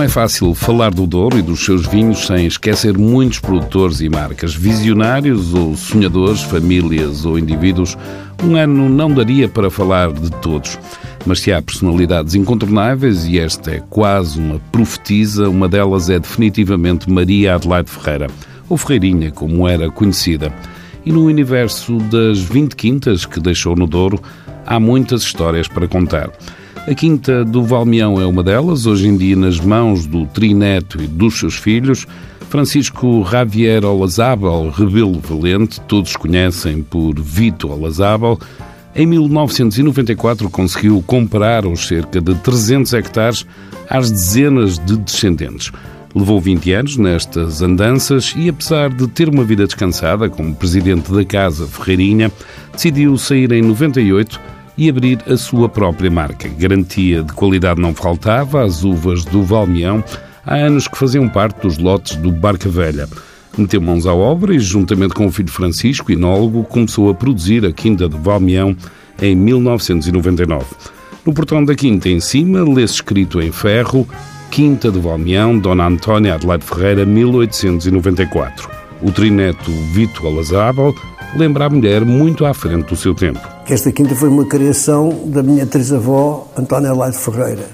Não é fácil falar do Douro e dos seus vinhos sem esquecer muitos produtores e marcas, visionários ou sonhadores, famílias ou indivíduos. Um ano não daria para falar de todos. Mas se há personalidades incontornáveis, e esta é quase uma profetisa, uma delas é definitivamente Maria Adelaide Ferreira, ou Ferreirinha, como era conhecida. E no universo das 20 quintas que deixou no Douro, há muitas histórias para contar. A Quinta do Valmeão é uma delas, hoje em dia nas mãos do trineto e dos seus filhos. Francisco Javier Olazábal, rebelo valente, todos conhecem por Vito Olazábal, em 1994 conseguiu comprar os cerca de 300 hectares às dezenas de descendentes. Levou 20 anos nestas andanças e, apesar de ter uma vida descansada como presidente da Casa Ferreirinha, decidiu sair em 98 e abrir a sua própria marca. Garantia de qualidade não faltava, as uvas do Valmeão há anos que faziam parte dos lotes do Barca Velha. Meteu mãos à obra e, juntamente com o filho Francisco, enólogo, começou a produzir a Quinta de Valmeão em 1999. No portão da Quinta, em cima, lê-se escrito em ferro Quinta de Valmeão, Dona Antónia Adelaide Ferreira, 1894. O trineto Vito Alazábal lembra a mulher muito à frente do seu tempo. Esta quinta foi uma criação da minha trisavó, Antónia Laide Ferreira,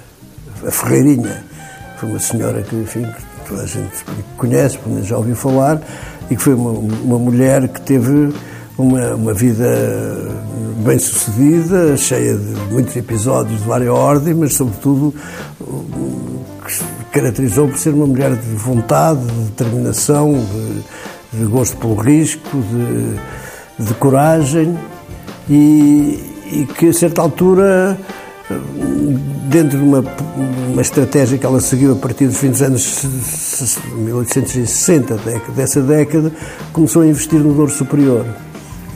a Ferreirinha. Foi uma senhora que, enfim, toda a gente conhece, pelo menos já ouviu falar, e que foi uma, uma mulher que teve uma, uma vida bem sucedida, cheia de muitos episódios de várias ordens, mas sobretudo que se caracterizou por ser uma mulher de vontade, de determinação, de, de gosto pelo risco, de de coragem e, e, que a certa altura, dentro de uma, uma estratégia que ela seguiu a partir dos fins dos anos 1860, dessa década, começou a investir no Douro Superior.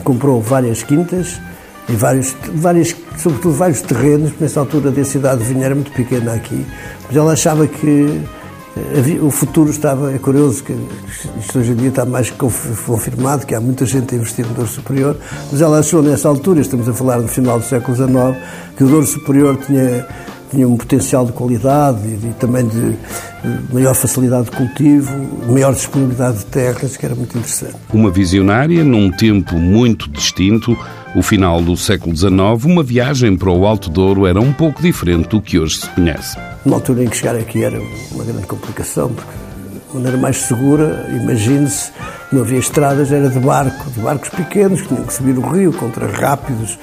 Comprou várias quintas e vários, várias, sobretudo vários terrenos, nessa altura a densidade de vinho era muito pequena aqui, mas ela achava que o futuro estava, é curioso que isto hoje em dia está mais confirmado, que há muita gente a investir no Douro Superior, mas ela achou nessa altura, estamos a falar no final do século XIX, que o Douro Superior tinha, tinha um potencial de qualidade e, e também de maior facilidade de cultivo, maior disponibilidade de terras, que era muito interessante. Uma visionária num tempo muito distinto, o final do século XIX, uma viagem para o Alto Douro era um pouco diferente do que hoje se conhece. Numa altura em que chegar aqui era uma grande complicação, porque de maneira mais segura, imagine-se, não havia estradas, era de barco, de barcos pequenos que tinham que subir o rio contra rápidos,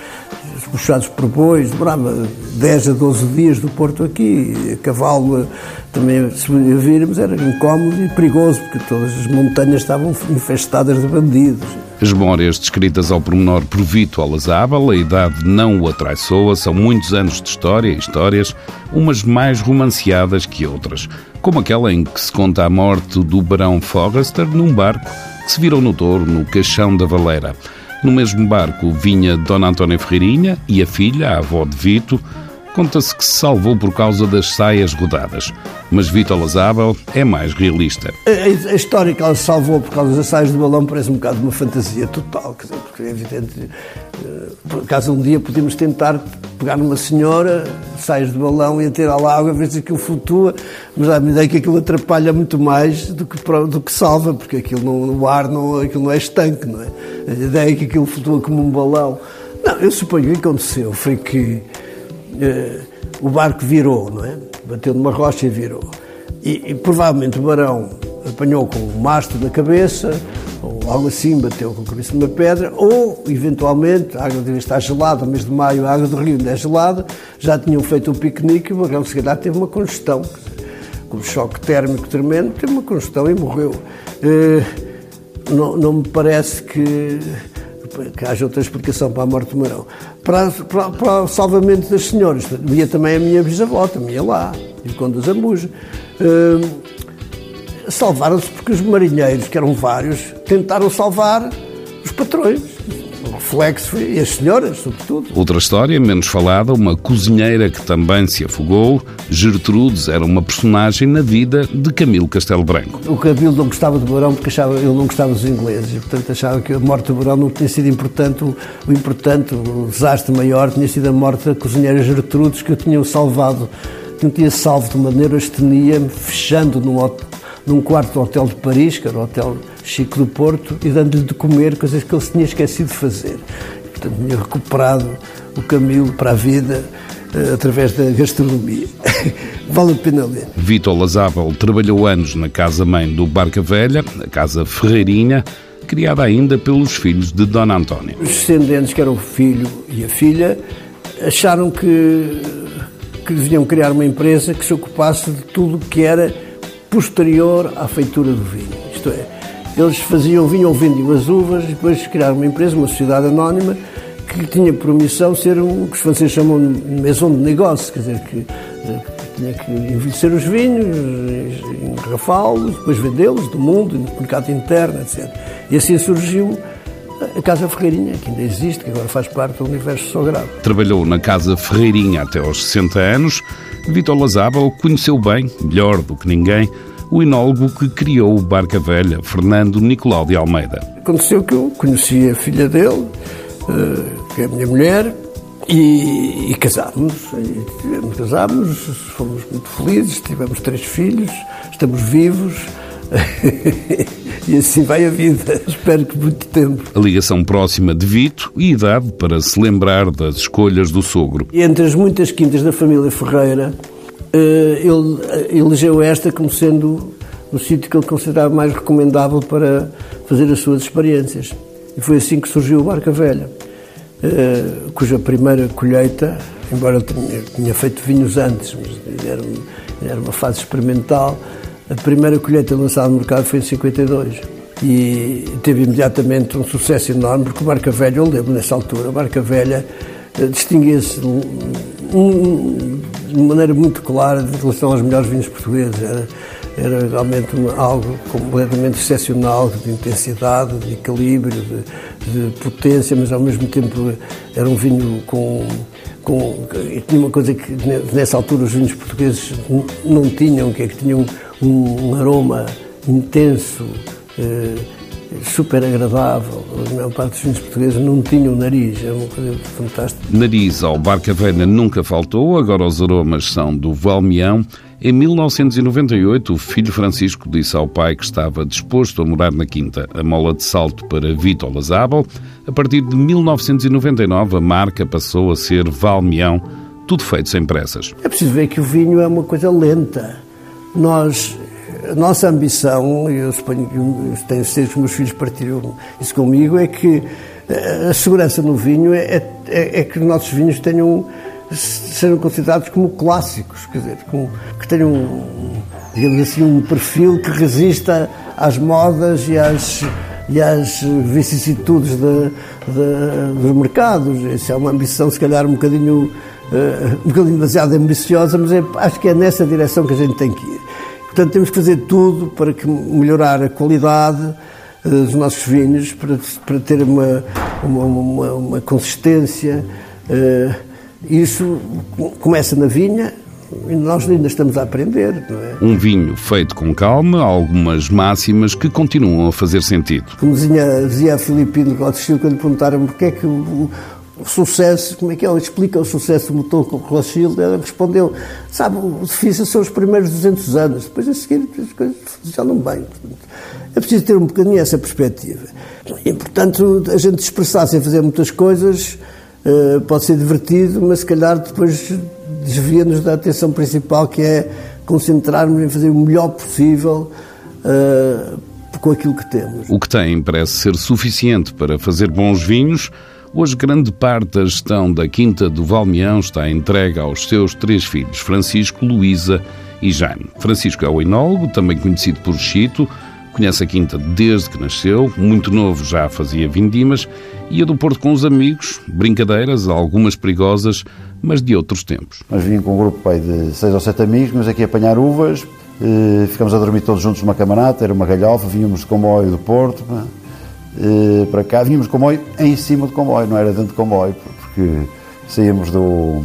puxados por bois, demorava 10 a 12 dias do Porto aqui, a cavalo também, se virmos, era incómodo e perigoso, porque todas as montanhas estavam infestadas de bandidos. As memórias descritas ao pormenor por Vito Alazábal, a idade não o atraiçoa, são muitos anos de história e histórias, umas mais romanceadas que outras, como aquela em que se conta a morte do Barão Forrester num barco que se virou no Douro, no Caixão da Valeira. No mesmo barco vinha Dona Antónia Ferreirinha e a filha, a avó de Vito, Conta-se que se salvou por causa das saias rodadas, mas Vitor Lazábal é mais realista. A, a, história que ela se salvou por causa das saias de balão parece um bocado uma fantasia total, dizer, porque é evidente. Eh, por acaso um dia podíamos tentar pegar numa senhora, saias de balão e ter à água, ver se aquilo flutua, mas a ideia que aquilo atrapalha muito mais do que, do que salva, porque aquilo no ar não, aquilo não é estanque, não é? A ideia é que aquilo flutua como um balão. Não, eu suponho o que aconteceu foi que eh, o barco virou, não é? Bateu numa rocha e virou. E, e, provavelmente o barão apanhou com o mastro na cabeça, ou algo assim, bateu com a cabeça numa pedra, ou, eventualmente, a água devia estar gelada, mês de maio a água do rio ainda é gelada, já tinham feito um piquenique e o barão, se calhar, teve uma congestão. Com um choque térmico tremendo, teve uma congestão e morreu. Eh, não, não me parece que que haja outra explicação para a morte do Marão. Para, para, para o salvamento das senhoras, via também a minha bisavó, também ia lá, e quando as ambuja. Uh, Salvaram-se porque os marinheiros, que eram vários, tentaram salvar os patrões reflexo e as senhoras, sobretudo. Outra história, menos falada, uma cozinheira que também se afogou. Gertrudes era uma personagem na vida de Camilo Castelo Branco. O Camilo não gostava do Barão porque achava, ele não gostava dos ingleses e, portanto, achava que a morte do Barão não tinha sido importante. O, o importante, o desastre maior, tinha sido a morte da cozinheira Gertrudes que o tinham salvado não tinha salvo de maneira astenia-me, fechando num, num quarto do hotel de Paris, que era o hotel Chico do Porto, e dando-lhe de comer coisas que ele se tinha esquecido de fazer. Portanto, tinha recuperado o caminho para a vida uh, através da gastronomia. vale a pena ler. Vitor Lazábal trabalhou anos na casa-mãe do Barca Velha, a Casa Ferreirinha, criada ainda pelos filhos de Dona Antónia. Os descendentes, que eram o filho e a filha, acharam que, que deviam criar uma empresa que se ocupasse de tudo que era posterior à feitura do vinho. Isto é, eles faziam vinho ou vendiam as uvas e depois criaram uma empresa, uma sociedade anónima, que tinha por missão ser o que os franceses chamam de maison de negócio, quer dizer, que, que tinha que envelhecer os vinhos, engarrafá-los, depois vendê-los do mundo, no mercado interno, etc. E assim surgiu a Casa Ferreirinha, que ainda existe, que agora faz parte do universo sagrado. Trabalhou na Casa Ferreirinha até aos 60 anos. Vitor Lazábal conheceu bem, melhor do que ninguém, o enólogo que criou o Barca Velha, Fernando Nicolau de Almeida. Aconteceu que eu conheci a filha dele, eh, que é a minha mulher, e, e casámos, e casámos, fomos muito felizes, tivemos três filhos, estamos vivos. e assim vai a vida. Espero que muito tempo. A ligação próxima de Vito e idade para se lembrar das escolhas do sogro. Entre as muitas quintas da família Ferreira, eh, ele eh, elegeu esta como sendo o sítio que ele considerava mais recomendável para fazer as suas experiências. E foi assim que surgiu o Barca Velha, eh, cuja primeira colheita, embora tenha, tinha feito vinhos antes, mas era uma fase experimental, a primeira colheita lançada no mercado foi em 52 e teve imediatamente um sucesso enorme, porque o Barca Velha, eu lembro nessa altura, o Barca Velha eh, distinguia-se de maneira muito clara em relação aos melhores vinhos portugueses. Era, era realmente algo completamente excepcional, de intensidade, de equilíbrio, de, de, potência, mas ao mesmo tempo era um vinho com. com tinha uma coisa que nessa altura os vinhos portugueses não tinham, que é que tinham um, um aroma intenso, eh, super agradável. A maior parte dos vinhos portugueses não tinham nariz, é uma coisa fantástica. Nariz ao Barca Velha nunca faltou, agora os aromas são do Valmião. Em 1998, o filho Francisco disse ao pai que estava disposto a morar na Quinta. A mola de salto para Vitor Lazábal. A partir de 1999, a marca passou a ser Valmião, tudo feito sem pressas. É preciso ver que o vinho é uma coisa lenta nós, a nossa ambição, e eu suponho que tenho certeza que os meus filhos partilham isso comigo, é que eh, a segurança no vinho é, é, é que os nossos vinhos tenham sejam considerados como clássicos, quer dizer, como, que tenham, digamos assim, um perfil que resista às modas e às, e às vicissitudes de, de, dos mercados. Isso é uma ambição, se calhar, um bocadinho uh, um bocadinho demasiado ambiciosa, mas é, acho que é nessa direção que a gente tem que ir. Portanto, temos que fazer tudo para que melhorar a qualidade uh, dos nossos vinhos, para, para ter uma, uma, uma, uma consistência. Uh, isso começa na vinha, e nós ainda estamos a aprender, é? Um vinho feito com calma, algumas máximas que continuam a fazer sentido. Como dizia, dizia a Filipino Gottschild quando perguntaram porque é que o, o sucesso, como é que ele explica o sucesso do motor com o Rothschild? Ele respondeu, sabe, o difícil são os primeiros 200 anos, depois a seguir as coisas funcionam bem. É preciso ter um bocadinho essa perspectiva. E, portanto, a gente expressar-se fazer muitas coisas uh, pode ser divertido, mas se calhar depois desvia-nos da atenção principal, que é concentrarmos em fazer o melhor possível uh, com aquilo que temos. O que tem parece ser suficiente para fazer bons vinhos, Hoje, grande parte da gestão da Quinta do Valmeão está entregue aos seus três filhos, Francisco, Luísa e Jaime. Francisco é o enólogo, também conhecido por Chito, conhece a Quinta desde que nasceu, muito novo já fazia vindimas, ia do Porto com os amigos, brincadeiras, algumas perigosas, mas de outros tempos. Nós vínhamos com um grupo pai, de seis ou sete amigos, mas aqui a apanhar uvas, eh, ficamos a dormir todos juntos numa camarata, era uma galhofa, vínhamos de comboio do Porto, para cá, vínhamos comboio em cima do comboio, não era dentro do comboio, porque saíamos do,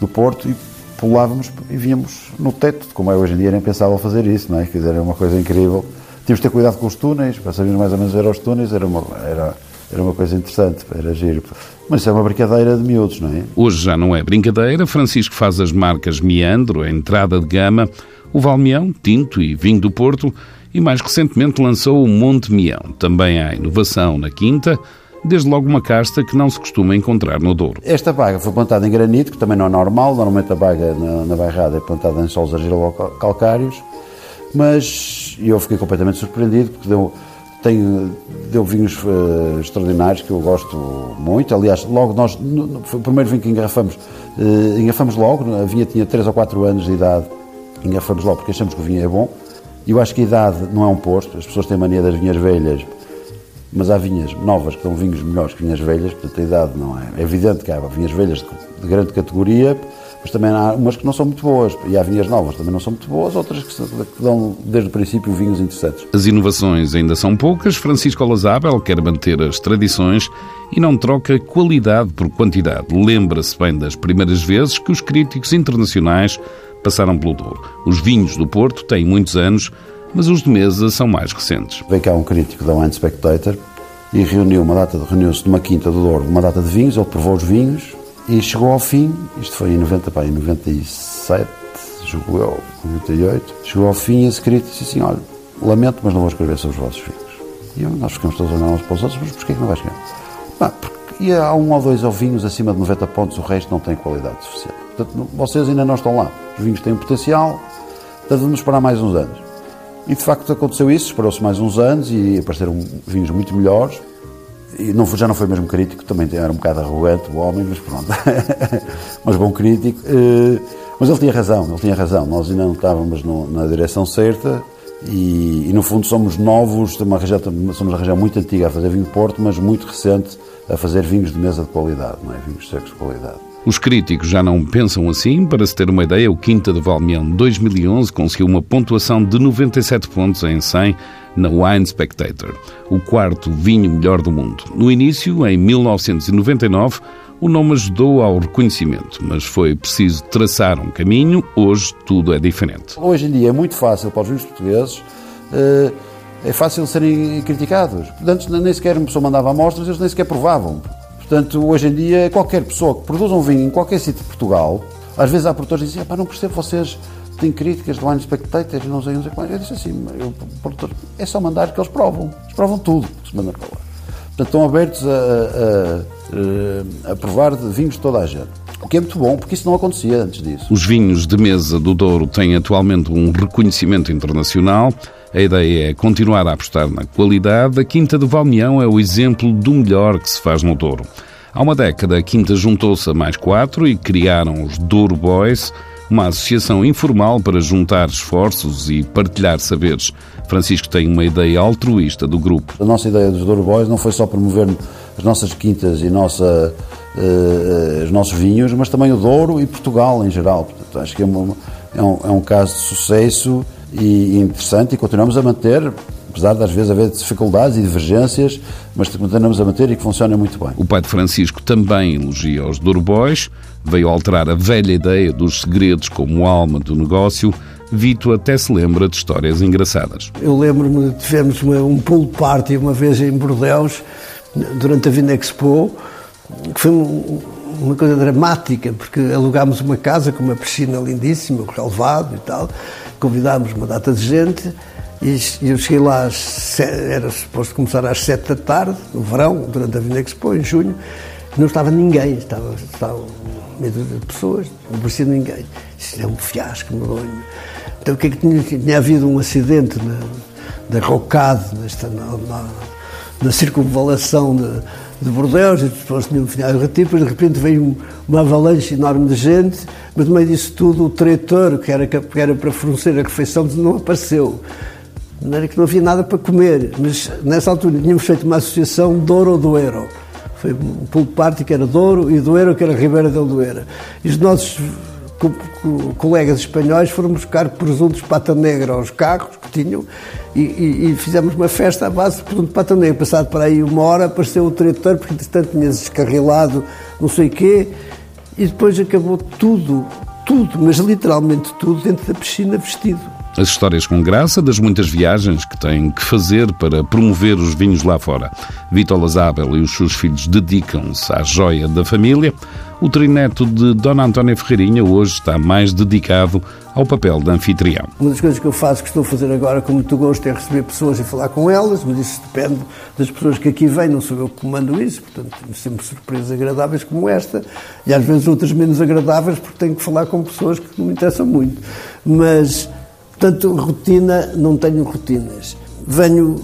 do Porto e pulávamos e vínhamos no teto, como é hoje em dia, nem pensava fazer isso, não é? Quer dizer, era uma coisa incrível. Tínhamos de ter cuidado com os túneis, para sabermos mais ou menos ver os túneis, era, uma, era era uma coisa interessante, era giro. Mas isso é uma brincadeira de miúdos, não é? Hoje já não é brincadeira. Francisco faz as marcas Meandro, a entrada de gama, o Valmião, tinto e vinho do Porto, e mais recentemente lançou o Monte Mião. Também há inovação na quinta, desde logo uma casta que não se costuma encontrar no Douro. Esta baga foi plantada em granito, que também não é normal, normalmente a baga na, na bairrada é plantada em solos argilo-calcários, mas eu fiquei completamente surpreendido porque deu, tem, deu vinhos uh, extraordinários que eu gosto muito. Aliás, logo nós, no, foi o primeiro vinho que engarrafamos, uh, engarrafamos logo, a vinha tinha 3 ou 4 anos de idade, engarrafamos logo porque achamos que o vinho é bom. Eu acho que a idade não é um posto, as pessoas têm mania das vinhas velhas, mas há vinhas novas que dão vinhos melhores que vinhas velhas, portanto a idade não é. É evidente que há vinhas velhas de, de grande categoria, mas também há umas que não são muito boas. E há vinhas novas também não são muito boas, outras que, dão desde o princípio vinhos interessantes. As inovações ainda são poucas. Francisco Olazábel quer manter as tradições e não troca qualidade por quantidade. Lembra-se bem das primeiras vezes que os críticos internacionais passaram pelo Douro. Os vinhos do Porto têm muitos anos, mas os de mesa são mais recentes. Veio cá um crítico da Wine Spectator e reuniu uma data, reuniu-se numa quinta do Douro, uma data de vinhos, ele provou os vinhos e chegou ao fim, isto foi em 90, pá, em 97, julgo eu, 98, chegou ao fim e esse crítico disse assim, olha, lamento, mas não vou escrever sobre os vossos vinhos. E nós ficamos todos a olhar uns para os outros, mas porquê que não vais escrever? Bah, porque e há um ou dois vinhos acima de 90 pontos, o resto não tem qualidade suficiente. Portanto, vocês ainda não estão lá. Os vinhos têm potencial, devemos esperar mais uns anos. E de facto aconteceu isso, esperou-se mais uns anos e apareceram vinhos muito melhores. E não, já não foi mesmo crítico, também era um bocado arrogante o homem, mas pronto. mas bom crítico. Eh, mas ele tinha razão, ele tinha razão. Nós ainda não estávamos na direção certa e, e no fundo somos novos, somos uma região muito antiga a fazer vinho Porto, mas muito recente a fazer vinhos de mesa de qualidade, não é? Vinhos secos de qualidade. Os críticos já não pensam assim. Para se ter uma ideia, o Quinta de Valmião 2011 conseguiu uma pontuação de 97 pontos em 100 na Wine Spectator, o quarto vinho melhor do mundo. No início, em 1999, o nome ajudou ao reconhecimento, mas foi preciso traçar um caminho. Hoje tudo é diferente. Hoje em dia é muito fácil para os vinhos portugueses. Uh é fácil serem criticados. Antes nem sequer uma pessoa mandava amostras, eles nem sequer provavam. Portanto, hoje em dia, qualquer pessoa que produza um vinho em qualquer sítio de Portugal, às vezes há produtores que dizem, não percebo, vocês têm críticas de wine spectators, não sei, não sei como. Eu disse assim, eu, produtor, é só mandar que eles provam. Eles provam tudo que se manda para lá. Portanto, estão abertos a, a, a, a provar de vinhos de toda a gente. O que é muito bom, porque isso não acontecia antes disso. Os vinhos de mesa do Douro têm atualmente um reconhecimento internacional. A ideia é continuar a apostar na qualidade. A Quinta do Valmião é o exemplo do melhor que se faz no Douro. Há uma década, a Quinta juntou-se a mais quatro e criaram os Douro Boys, uma associação informal para juntar esforços e partilhar saberes. Francisco tem uma ideia altruísta do grupo. A nossa ideia dos Douro Boys não foi só promover as nossas quintas e nossa, uh, os nossos vinhos, mas também o Douro e Portugal em geral. Portanto, acho que é, uma, é, um, é um caso de sucesso e interessante e continuamos a manter, apesar de às vezes haver dificuldades e divergências, mas continuamos a manter e que funciona muito bem. O pai de Francisco também elogia os Durbois, veio alterar a velha ideia dos segredos como alma do negócio. Vito até se lembra de histórias engraçadas. Eu lembro-me, tivemos uma, um pool party uma vez em Bordeus, durante a Vina Expo, que foi um, uma coisa dramática, porque alugámos uma casa com uma piscina lindíssima, com relevado e tal, convidámos uma data de gente e eu cheguei lá, às, era suposto começar às sete da tarde, no verão, durante a Vinda Expo, em junho, não estava ninguém, estava, estava meio de pessoas, não parecia ninguém. Isso é um fiasco medonho. Então o que é que tinha? Tinha havido um acidente na, da Rocade, nesta, na, na, na circunvalação de, de Bordeaux, e depois tinha um final de de repente veio uma avalanche enorme de gente, mas no meio disso tudo o trator, que era, que era para fornecer a refeição, não apareceu. Era que não havia nada para comer, mas nessa altura tínhamos feito uma associação Douro-Doeiro. Foi um pulo party que era Douro e Doeiro que era Ribeira del Doeira. E os nossos co co colegas espanhóis foram buscar presuntos pata negra aos carros que tinham e, e, e, fizemos uma festa à base de presunto pata negra. Passado para aí uma hora apareceu o trator, porque entretanto tinha descarrilado não sei o quê, e depois acabou tudo, tudo, mas literalmente tudo, dentro da piscina vestido. As histórias com graça das muitas viagens que têm que fazer para promover os vinhos lá fora. Vítor Lazabel e os seus filhos dedicam-se à joia da família. O trineto de Dona Antónia Ferreirinha hoje está mais dedicado ao papel de anfitrião. Uma das coisas que eu faço, que estou a fazer agora com muito gosto, é receber pessoas e falar com elas, mas isso depende das pessoas que aqui vêm, não sou eu que comando isso, portanto tenho sempre surpresas agradáveis como esta, e às vezes outras menos agradáveis, porque tenho que falar com pessoas que não me interessam muito. Mas, portanto, rotina, não tenho rotinas. Venho,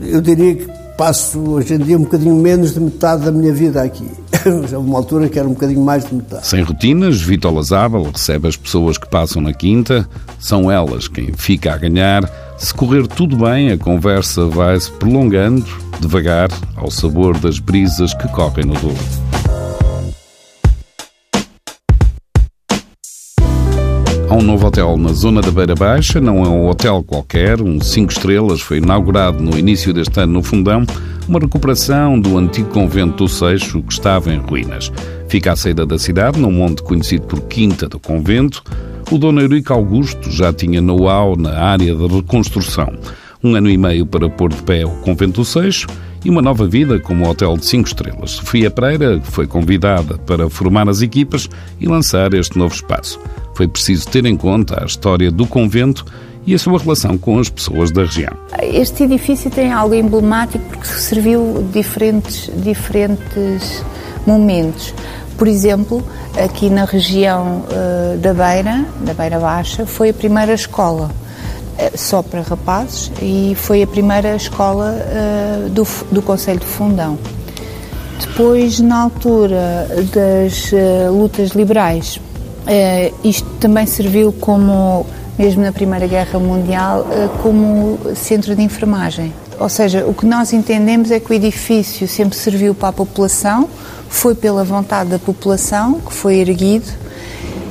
eu diria que passo hoje em dia um bocadinho menos de metade da minha vida aqui. Já uma altura que era um bocadinho mais de metade. Sem rotinas, Vitor Lazábal recebe as pessoas que passam na quinta, são elas quem fica a ganhar. Se correr tudo bem, a conversa vai se prolongando, devagar, ao sabor das brisas que correm no Douro. Há um novo hotel na zona da Beira Baixa, não é um hotel qualquer, um 5 estrelas, foi inaugurado no início deste ano no Fundão, uma recuperação do antigo convento do Seixo que estava em ruínas. Fica à saída da cidade, num monte conhecido por Quinta do Convento. O dono Eurico Augusto já tinha know-how na área da reconstrução. Um ano e meio para pôr de pé o Convento do Seixo e uma nova vida como hotel de 5 estrelas. Sofia Pereira foi convidada para formar as equipas e lançar este novo espaço. Foi preciso ter em conta a história do convento e a sua relação com as pessoas da região. Este edifício tem algo emblemático porque serviu diferentes, diferentes momentos. Por exemplo, aqui na região uh, da Beira, da Beira Baixa, foi a primeira escola só para rapazes e foi a primeira escola uh, do, do Conselho de Fundão. Depois, na altura das lutas liberais, isto também serviu como mesmo na Primeira Guerra Mundial, eh, como centro de enfermagem. Ou seja, o que nós entendemos é que o edifício sempre serviu para a população, foi pela vontade da população que foi erguido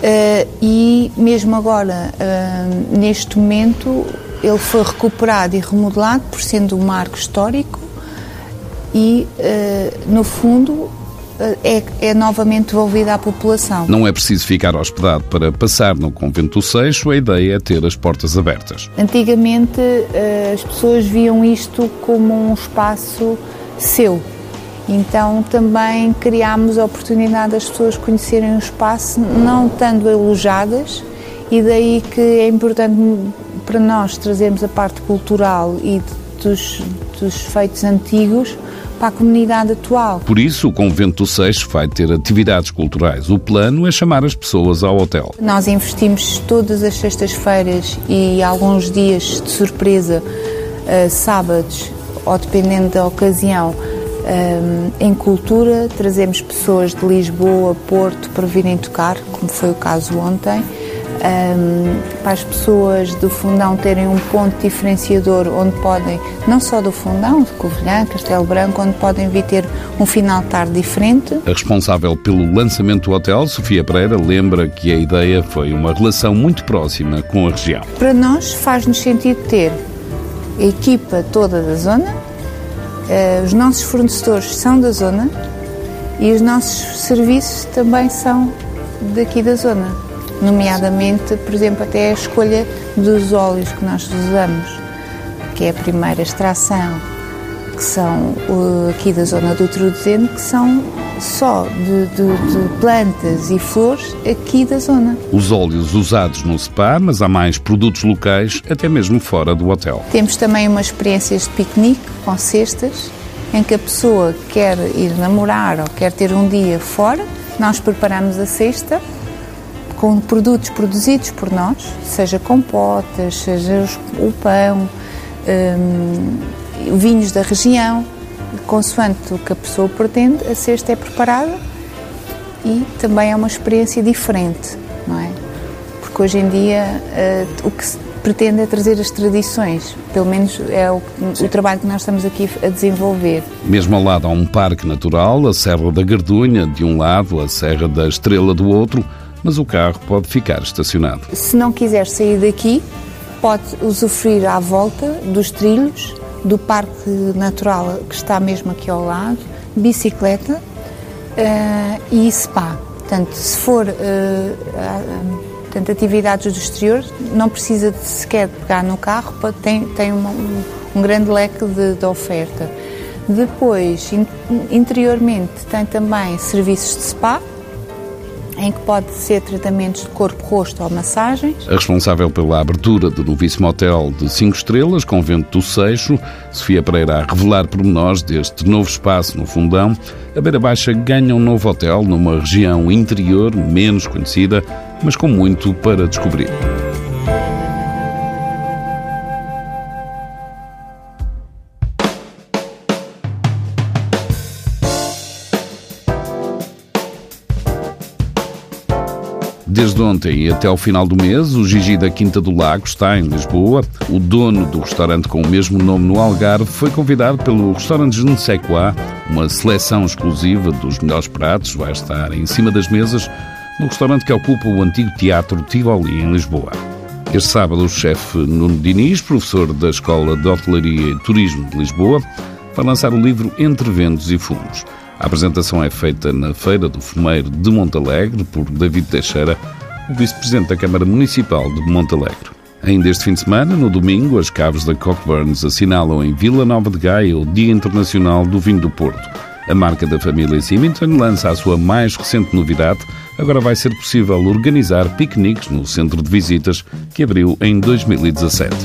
eh, e mesmo agora, eh, neste momento, ele foi recuperado e remodelado por sendo um marco histórico e, no fundo, é, é, novamente devolvida à população. Não é preciso ficar hospedado para passar no Convento do Seixo, a ideia é ter as portas abertas. Antigamente as pessoas viam isto como um espaço seu. Então também criámos a oportunidade das pessoas conhecerem o espaço, não estando alojadas, e daí que é importante para nós trazermos a parte cultural e dos, dos feitos antigos para a comunidade atual. Por isso, o Convento do Seixo vai ter atividades culturais. O plano é chamar as pessoas ao hotel. Nós investimos todas as sextas-feiras e alguns dias de surpresa, uh, sábados, ou dependendo da ocasião, um, em cultura. Trazemos pessoas de Lisboa, Porto, para virem tocar, como foi o caso ontem um, para as pessoas do Fundão terem um ponto diferenciador onde podem, não só do Fundão, de Covilhã, Castelo Branco, onde podem vir ter um final de tarde diferente. A responsável pelo lançamento do hotel, Sofia Pereira, lembra que a ideia foi uma relação muito próxima com a região. Para nós faz-nos sentido ter a equipa toda da zona, os nossos fornecedores são da zona e os nossos serviços também são daqui da zona nomeadamente, por exemplo, até a escolha dos óleos que nós usamos, que é a primeira extração, que são aqui da zona do Trudezeno, que são só de, de, de, plantas e flores aqui da zona. Os óleos usados no spa, mas há mais produtos locais, até mesmo fora do hotel. Temos também umas experiências de piquenique com cestas, em que a pessoa quer ir namorar ou quer ter um dia fora, nós preparamos a cesta com produtos produzidos por nós, seja compotas, seja o pão, um, vinhos da região, consoante o que a pessoa pretende, a cesta é preparada e também é uma experiência diferente, não é? Porque hoje em dia uh, o que se pretende é trazer as tradições, pelo menos é o, o, trabalho que nós estamos aqui a desenvolver. Mesmo ao lado há um parque natural, a Serra da Gardunha de um lado, a Serra da Estrela do outro, mas o carro pode ficar estacionado. Se não quiser sair daqui, pode usufruir à volta dos trilhos, do Parque Natural que está mesmo aqui ao lado, bicicleta uh, e spa. Portanto, se for uh, Portanto, atividades do exterior, não precisa de sequer pegar no carro, tem, tem uma, um, grande leque de, de oferta. Depois, in, interiormente, tem também serviços de spa, em que pode ser tratamentos de corpo-rosto ou massagens. A responsável pela abertura do novíssimo hotel de 5 estrelas, Convento do Seixo, Sofia Pereira, a revelar pormenores deste novo espaço no Fundão. A Beira Baixa ganha um novo hotel numa região interior menos conhecida, mas com muito para descobrir. Desde ontem até ao final do mês, o Gigi da Quinta do Lago está em Lisboa. O dono do restaurante com o mesmo nome no Algarve foi convidado pelo restaurante Junsequá, uma seleção exclusiva dos melhores pratos, vai estar em cima das mesas no restaurante que ocupa o antigo Teatro Tivoli, em Lisboa. Este sábado, o chefe Nuno Diniz, professor da Escola de Hotelaria e Turismo de Lisboa, vai lançar o livro Entre Ventos e Fundos. A apresentação é feita na Feira do Fumeiro de Montalegre por David Teixeira, o vice-presidente da Câmara Municipal de Montalegre. Ainda este fim de semana, no domingo, as caves da Cockburns assinalam em Vila Nova de Gaia o Dia Internacional do Vinho do Porto. A marca da família Symington lança a sua mais recente novidade. Agora vai ser possível organizar piqueniques no centro de visitas que abriu em 2017.